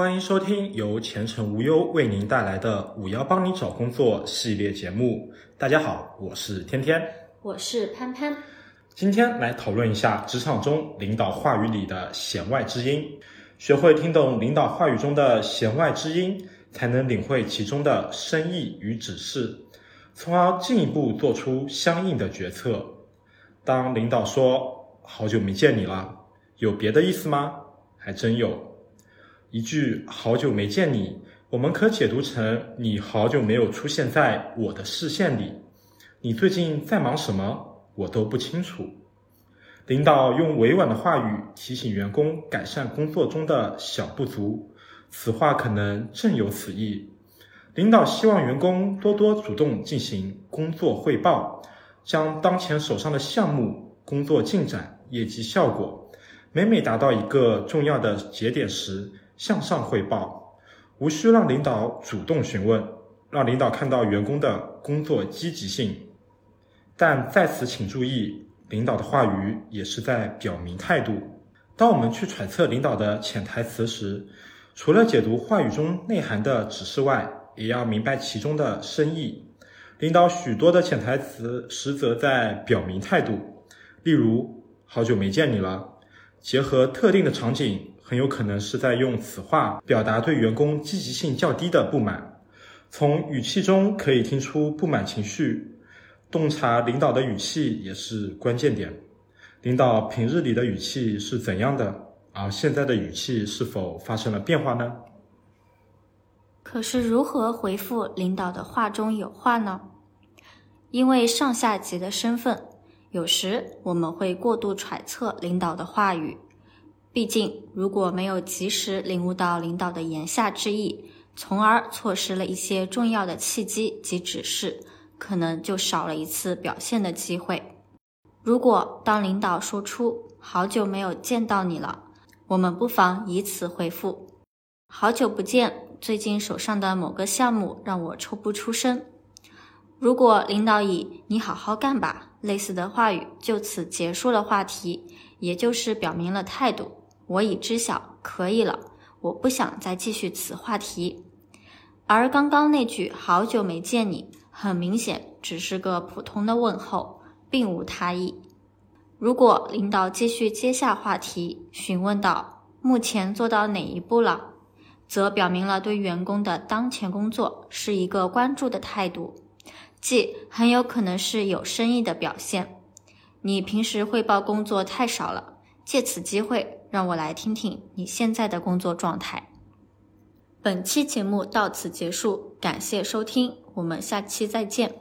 欢迎收听由前程无忧为您带来的“五幺帮你找工作”系列节目。大家好，我是天天，我是潘潘。今天来讨论一下职场中领导话语里的弦外之音，学会听懂领导话语中的弦外之音，才能领会其中的深意与指示，从而进一步做出相应的决策。当领导说“好久没见你了”，有别的意思吗？还真有。一句“好久没见你”，我们可解读成你好久没有出现在我的视线里。你最近在忙什么？我都不清楚。领导用委婉的话语提醒员工改善工作中的小不足，此话可能正有此意。领导希望员工多多主动进行工作汇报，将当前手上的项目、工作进展、业绩效果，每每达到一个重要的节点时向上汇报，无需让领导主动询问，让领导看到员工的工作积极性。但在此请注意，领导的话语也是在表明态度。当我们去揣测领导的潜台词时，除了解读话语中内涵的指示外，也要明白其中的深意。领导许多的潜台词，实则在表明态度。例如，好久没见你了，结合特定的场景，很有可能是在用此话表达对员工积极性较低的不满。从语气中可以听出不满情绪。洞察领导的语气也是关键点。领导平日里的语气是怎样的？而现在的语气是否发生了变化呢？可是如何回复领导的话中有话呢？因为上下级的身份，有时我们会过度揣测领导的话语。毕竟，如果没有及时领悟到领导的言下之意，从而错失了一些重要的契机及指示。可能就少了一次表现的机会。如果当领导说出“好久没有见到你了”，我们不妨以此回复：“好久不见，最近手上的某个项目让我抽不出身。”如果领导以“你好好干吧”类似的话语就此结束了话题，也就是表明了态度：“我已知晓，可以了，我不想再继续此话题。”而刚刚那句“好久没见你”。很明显，只是个普通的问候，并无他意。如果领导继续接下话题，询问到目前做到哪一步了，则表明了对员工的当前工作是一个关注的态度，即很有可能是有深意的表现。你平时汇报工作太少了，借此机会让我来听听你现在的工作状态。本期节目到此结束，感谢收听。我们下期再见。